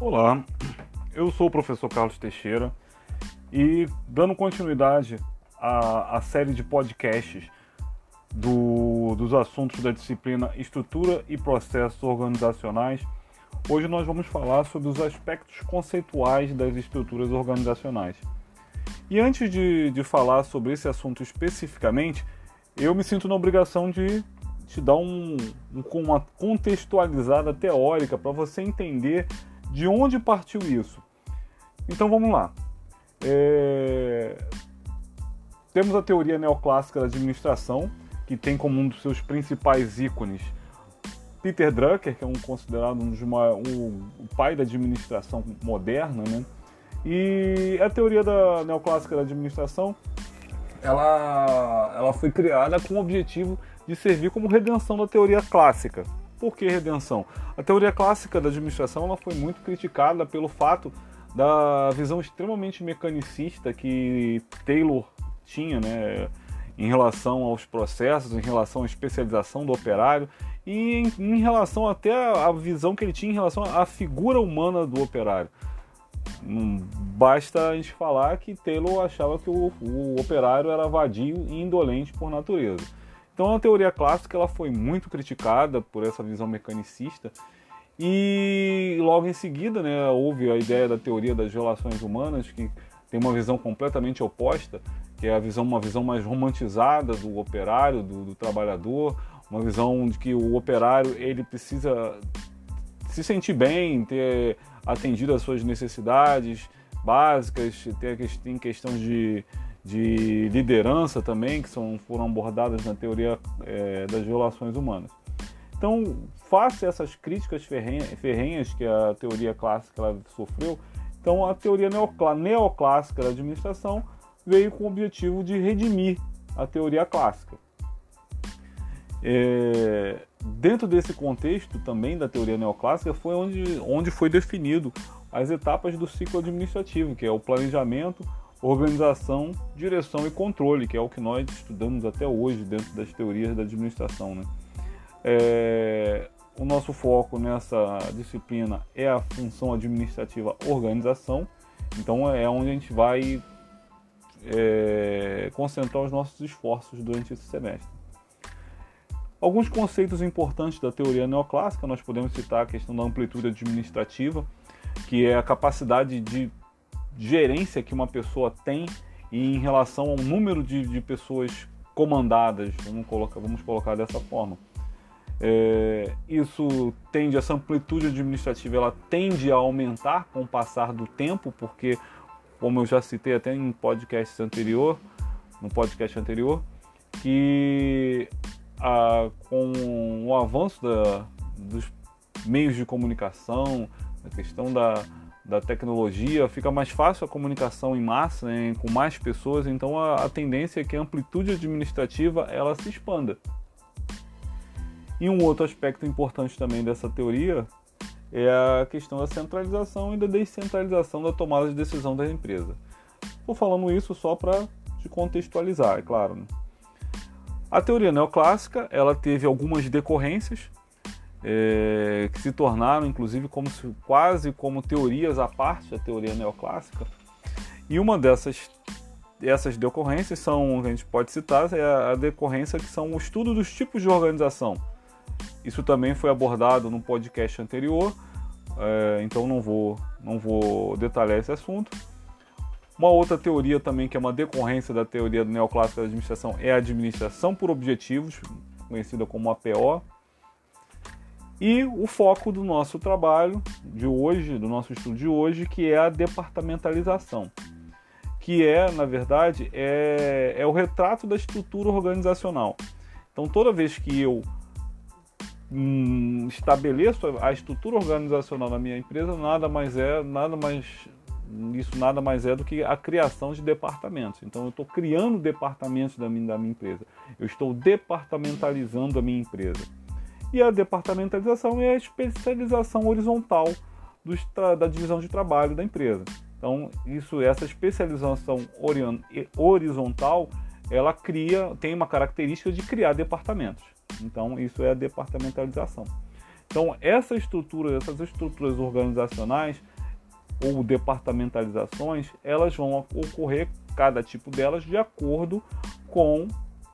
Olá, eu sou o professor Carlos Teixeira e dando continuidade à, à série de podcasts do, dos assuntos da disciplina Estrutura e Processos Organizacionais, hoje nós vamos falar sobre os aspectos conceituais das estruturas organizacionais. E antes de, de falar sobre esse assunto especificamente, eu me sinto na obrigação de te dar um, um, uma contextualizada teórica para você entender de onde partiu isso? Então vamos lá. É... Temos a teoria neoclássica da administração, que tem como um dos seus principais ícones Peter Drucker, que é um considerado um dos maiores, um, o pai da administração moderna, né? E a teoria da neoclássica da administração, ela, ela foi criada com o objetivo de servir como redenção da teoria clássica. Por que redenção? A teoria clássica da administração ela foi muito criticada pelo fato da visão extremamente mecanicista que Taylor tinha né, em relação aos processos, em relação à especialização do operário e em, em relação até à visão que ele tinha em relação à figura humana do operário. Basta a gente falar que Taylor achava que o, o operário era vadio e indolente por natureza. Então a teoria clássica ela foi muito criticada por essa visão mecanicista. E logo em seguida né, houve a ideia da teoria das relações humanas que tem uma visão completamente oposta, que é a visão uma visão mais romantizada do operário, do, do trabalhador, uma visão de que o operário ele precisa se sentir bem, ter atendido às suas necessidades básicas, ter tem questões de de liderança também, que são, foram abordadas na teoria é, das relações humanas. Então, face a essas críticas ferrenhas que a teoria clássica ela sofreu, então a teoria neoclássica da administração veio com o objetivo de redimir a teoria clássica. É, dentro desse contexto também da teoria neoclássica foi onde, onde foi definido as etapas do ciclo administrativo, que é o planejamento, organização, direção e controle, que é o que nós estudamos até hoje dentro das teorias da administração. Né? É, o nosso foco nessa disciplina é a função administrativa organização, então é onde a gente vai é, concentrar os nossos esforços durante esse semestre. Alguns conceitos importantes da teoria neoclássica, nós podemos citar a questão da amplitude administrativa, que é a capacidade de gerência que uma pessoa tem em relação ao número de, de pessoas comandadas, vamos colocar, vamos colocar dessa forma. É, isso tende, essa amplitude administrativa, ela tende a aumentar com o passar do tempo, porque, como eu já citei até em podcast anterior, no podcast anterior, que a, com o avanço da, dos meios de comunicação, a questão da, da tecnologia, fica mais fácil a comunicação em massa, né, com mais pessoas, então a, a, tendência é que a amplitude administrativa ela se expanda. E um outro aspecto importante também dessa teoria é a questão da centralização e da descentralização da tomada de decisão da empresa. Estou falando isso só para te contextualizar, é claro. Né? A teoria neoclássica ela teve algumas decorrências, é, que se tornaram inclusive como se, quase como teorias à parte da teoria neoclássica. E uma dessas essas decorrências são, a gente pode citar, é a decorrência que são o estudo dos tipos de organização. Isso também foi abordado no podcast anterior, é, então não vou, não vou detalhar esse assunto. Uma outra teoria também que é uma decorrência da teoria neoclássica da administração é a administração por objetivos, conhecida como APO. E o foco do nosso trabalho de hoje, do nosso estudo de hoje, que é a departamentalização, que é, na verdade, é, é o retrato da estrutura organizacional. Então, toda vez que eu hum, estabeleço a estrutura organizacional da minha empresa, nada mais é, nada mais isso nada mais é do que a criação de departamentos. Então, eu estou criando departamentos da minha, da minha empresa. Eu estou departamentalizando a minha empresa. E a departamentalização é a especialização horizontal da divisão de trabalho da empresa. Então, isso, essa especialização horizontal, ela cria, tem uma característica de criar departamentos. Então, isso é a departamentalização. Então, essa estrutura, essas estruturas organizacionais ou departamentalizações, elas vão ocorrer, cada tipo delas, de acordo com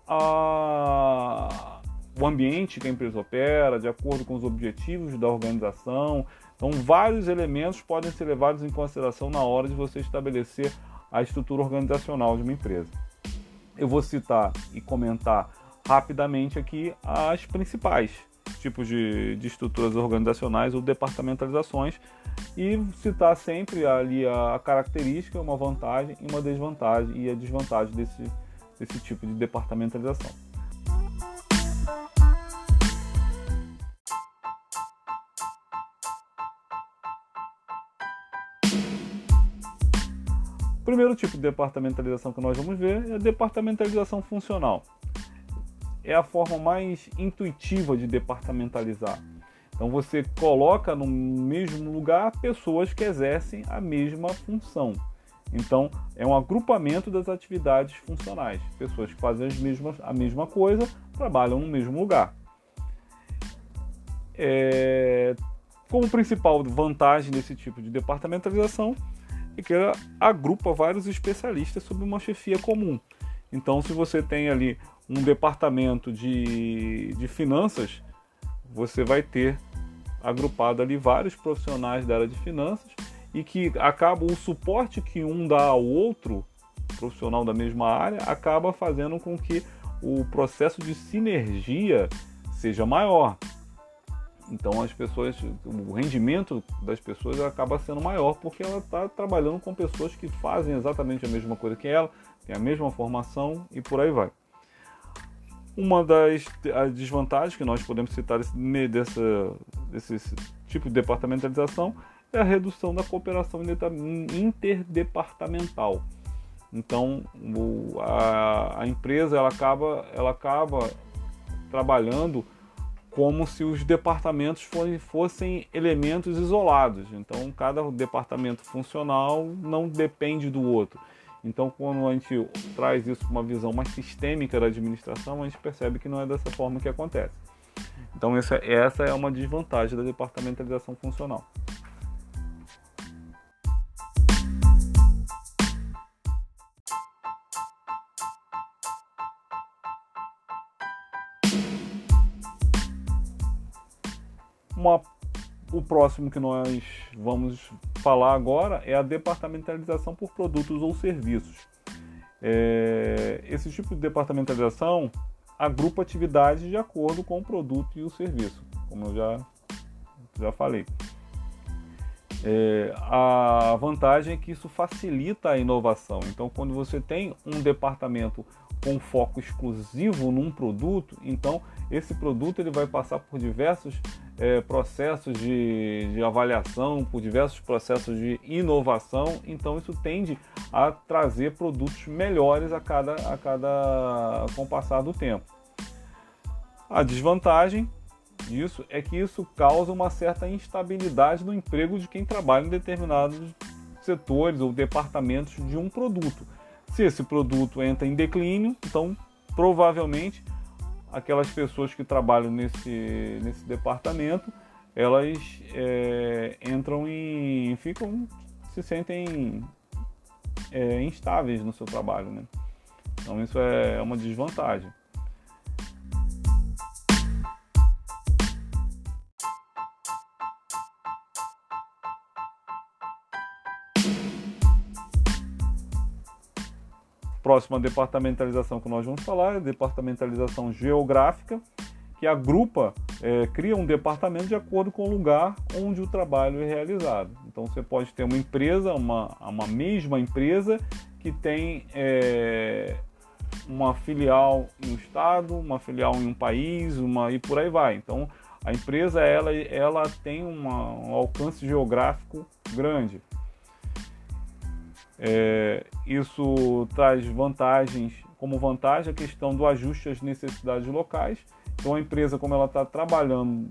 a, o ambiente que a empresa opera, de acordo com os objetivos da organização. Então, vários elementos podem ser levados em consideração na hora de você estabelecer a estrutura organizacional de uma empresa. Eu vou citar e comentar rapidamente aqui as principais tipos de, de estruturas organizacionais ou departamentalizações e citar sempre ali a, a característica, uma vantagem e uma desvantagem e a desvantagem desse, desse tipo de departamentalização. O primeiro tipo de departamentalização que nós vamos ver é a departamentalização funcional. É a forma mais intuitiva de departamentalizar. Então você coloca no mesmo lugar pessoas que exercem a mesma função. Então é um agrupamento das atividades funcionais. Pessoas que fazem as mesmas, a mesma coisa trabalham no mesmo lugar. É, como principal vantagem desse tipo de departamentalização e que ela agrupa vários especialistas sob uma chefia comum. Então, se você tem ali um departamento de, de finanças, você vai ter agrupado ali vários profissionais da área de finanças e que acaba o suporte que um dá ao outro profissional da mesma área acaba fazendo com que o processo de sinergia seja maior. Então as pessoas, o rendimento das pessoas acaba sendo maior porque ela está trabalhando com pessoas que fazem exatamente a mesma coisa que ela, tem a mesma formação e por aí vai. Uma das desvantagens que nós podemos citar dessa, desse tipo de departamentalização é a redução da cooperação interdepartamental. Então a, a empresa ela acaba, ela acaba trabalhando como se os departamentos fossem elementos isolados. Então, cada departamento funcional não depende do outro. Então, quando a gente traz isso para uma visão mais sistêmica da administração, a gente percebe que não é dessa forma que acontece. Então, essa, essa é uma desvantagem da departamentalização funcional. Uma, o próximo que nós vamos falar agora é a departamentalização por produtos ou serviços. É, esse tipo de departamentalização agrupa atividades de acordo com o produto e o serviço, como eu já, já falei. É, a vantagem é que isso facilita a inovação. Então, quando você tem um departamento com foco exclusivo num produto, então esse produto ele vai passar por diversos é, processos de, de, avaliação, por diversos processos de inovação, então isso tende a trazer produtos melhores a cada, a cada com o passar do tempo. A desvantagem disso é que isso causa uma certa instabilidade no emprego de quem trabalha em determinados setores ou departamentos de um produto. Se esse produto entra em declínio, então provavelmente aquelas pessoas que trabalham nesse, nesse departamento, elas é, entram em. ficam. se sentem é, instáveis no seu trabalho. Né? Então isso é uma desvantagem. Próxima departamentalização que nós vamos falar é a departamentalização geográfica, que agrupa, é, cria um departamento de acordo com o lugar onde o trabalho é realizado. Então você pode ter uma empresa, uma, uma mesma empresa que tem é, uma filial em um estado, uma filial em um país, uma e por aí vai. Então a empresa ela, ela tem uma, um alcance geográfico grande. É, isso traz vantagens, como vantagem a questão do ajuste às necessidades locais. Então a empresa, como ela está trabalhando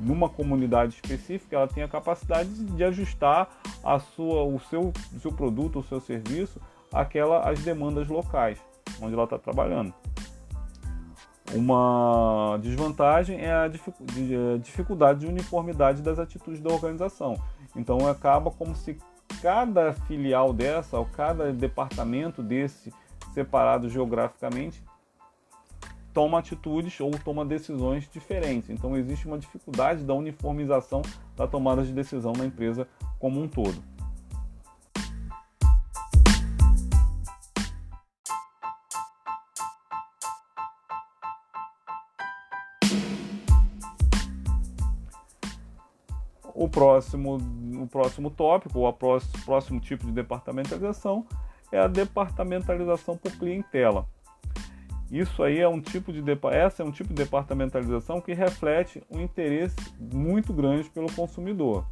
numa comunidade específica, ela tem a capacidade de ajustar a sua, o, seu, seu produto, o seu serviço, àquela, às demandas locais, onde ela está trabalhando. Uma desvantagem é a dificuldade de uniformidade das atitudes da organização. Então acaba como se cada filial dessa, ou cada departamento desse separado geograficamente, toma atitudes ou toma decisões diferentes. Então existe uma dificuldade da uniformização da tomada de decisão na empresa como um todo. O próximo, o próximo tópico, ou o próximo tipo de departamentalização é a departamentalização por clientela. Isso aí é um tipo de essa é um tipo de departamentalização que reflete um interesse muito grande pelo consumidor.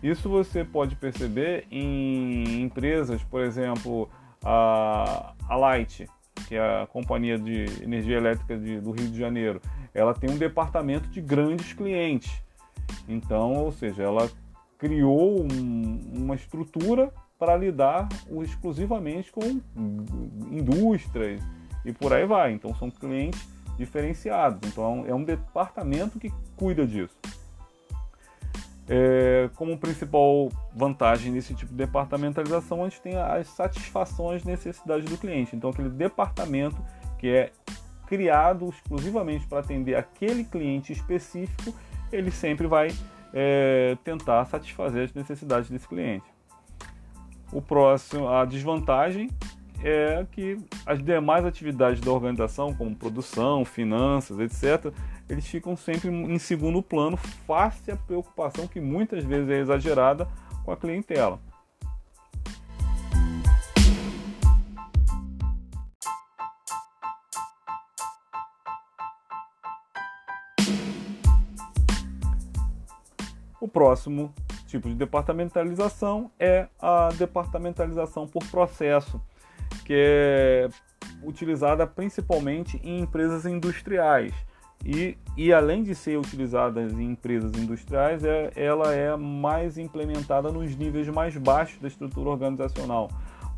Isso você pode perceber em empresas, por exemplo, a, a Light, que é a companhia de energia elétrica de, do Rio de Janeiro. Ela tem um departamento de grandes clientes então, ou seja, ela criou um, uma estrutura para lidar exclusivamente com indústrias e por aí vai. Então, são clientes diferenciados. Então, é um departamento que cuida disso. É, como principal vantagem nesse tipo de departamentalização, a gente tem as satisfações necessidades do cliente. Então, aquele departamento que é criado exclusivamente para atender aquele cliente específico ele sempre vai é, tentar satisfazer as necessidades desse cliente. O próximo, a desvantagem é que as demais atividades da organização, como produção, finanças, etc., eles ficam sempre em segundo plano, face à preocupação que muitas vezes é exagerada com a clientela. Próximo tipo de departamentalização é a departamentalização por processo, que é utilizada principalmente em empresas industriais. E, e além de ser utilizada em empresas industriais, é, ela é mais implementada nos níveis mais baixos da estrutura organizacional.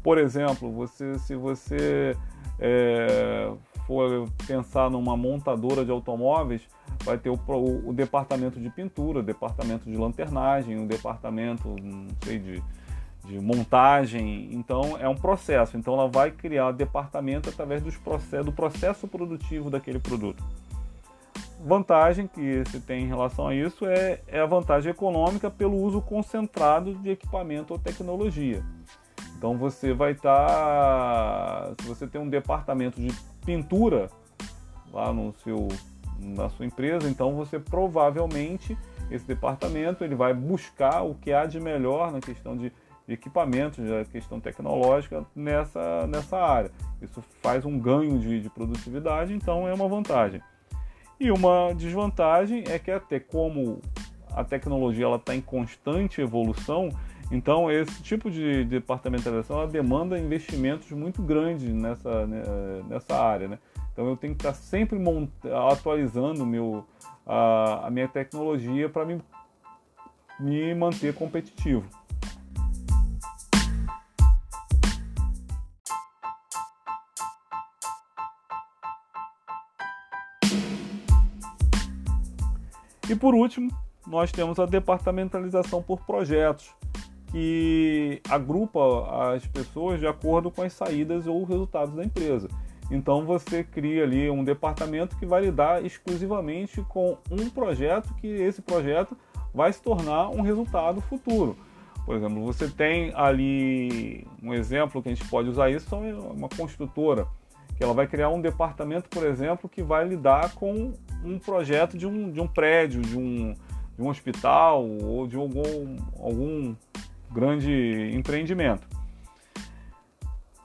Por exemplo, você, se você é, for pensar numa montadora de automóveis, vai ter o, o, o, departamento de pintura, o departamento de lanternagem, o departamento, não sei, de, de montagem. Então é um processo. Então ela vai criar departamento através dos do processo produtivo daquele produto. Vantagem que se tem em relação a isso é, é a vantagem econômica pelo uso concentrado de equipamento ou tecnologia. Então você vai estar, tá, se você tem um departamento de pintura lá no seu na sua empresa, então você provavelmente esse departamento ele vai buscar o que há de melhor na questão de, equipamentos, na questão tecnológica nessa, nessa área. Isso faz um ganho de, de produtividade, então é uma vantagem. E uma desvantagem é que até como a tecnologia está em constante evolução, então, esse tipo de departamentalização ela demanda investimentos muito grandes nessa, né, nessa área. Né? Então, eu tenho que estar sempre atualizando meu, a, a minha tecnologia para me, me manter competitivo. E por último, nós temos a departamentalização por projetos que agrupa as pessoas de acordo com as saídas ou resultados da empresa. Então você cria ali um departamento que vai lidar exclusivamente com um projeto que esse projeto vai se tornar um resultado futuro. Por exemplo, você tem ali um exemplo que a gente pode usar isso, é uma construtora, que ela vai criar um departamento, por exemplo, que vai lidar com um projeto de um, de um prédio, de um, de um hospital ou de algum, algum grande empreendimento.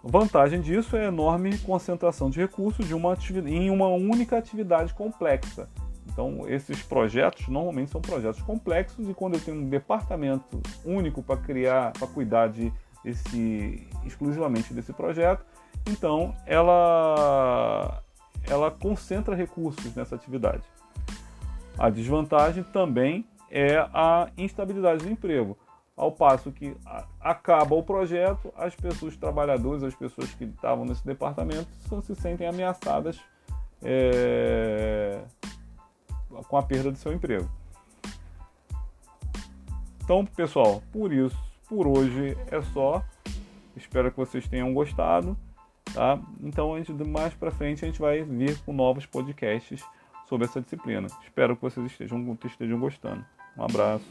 Vantagem disso é a enorme concentração de recursos de uma em uma única atividade complexa. Então, esses projetos normalmente são projetos complexos e quando eu tenho um departamento único para criar, para cuidar de esse, exclusivamente desse projeto, então ela, ela concentra recursos nessa atividade. A desvantagem também é a instabilidade do emprego. Ao passo que acaba o projeto, as pessoas, os trabalhadores, as pessoas que estavam nesse departamento se sentem ameaçadas é, com a perda do seu emprego. Então, pessoal, por isso, por hoje é só. Espero que vocês tenham gostado, tá? Então, a gente, mais para frente a gente vai vir com novos podcasts sobre essa disciplina. Espero que vocês estejam, estejam gostando. Um abraço.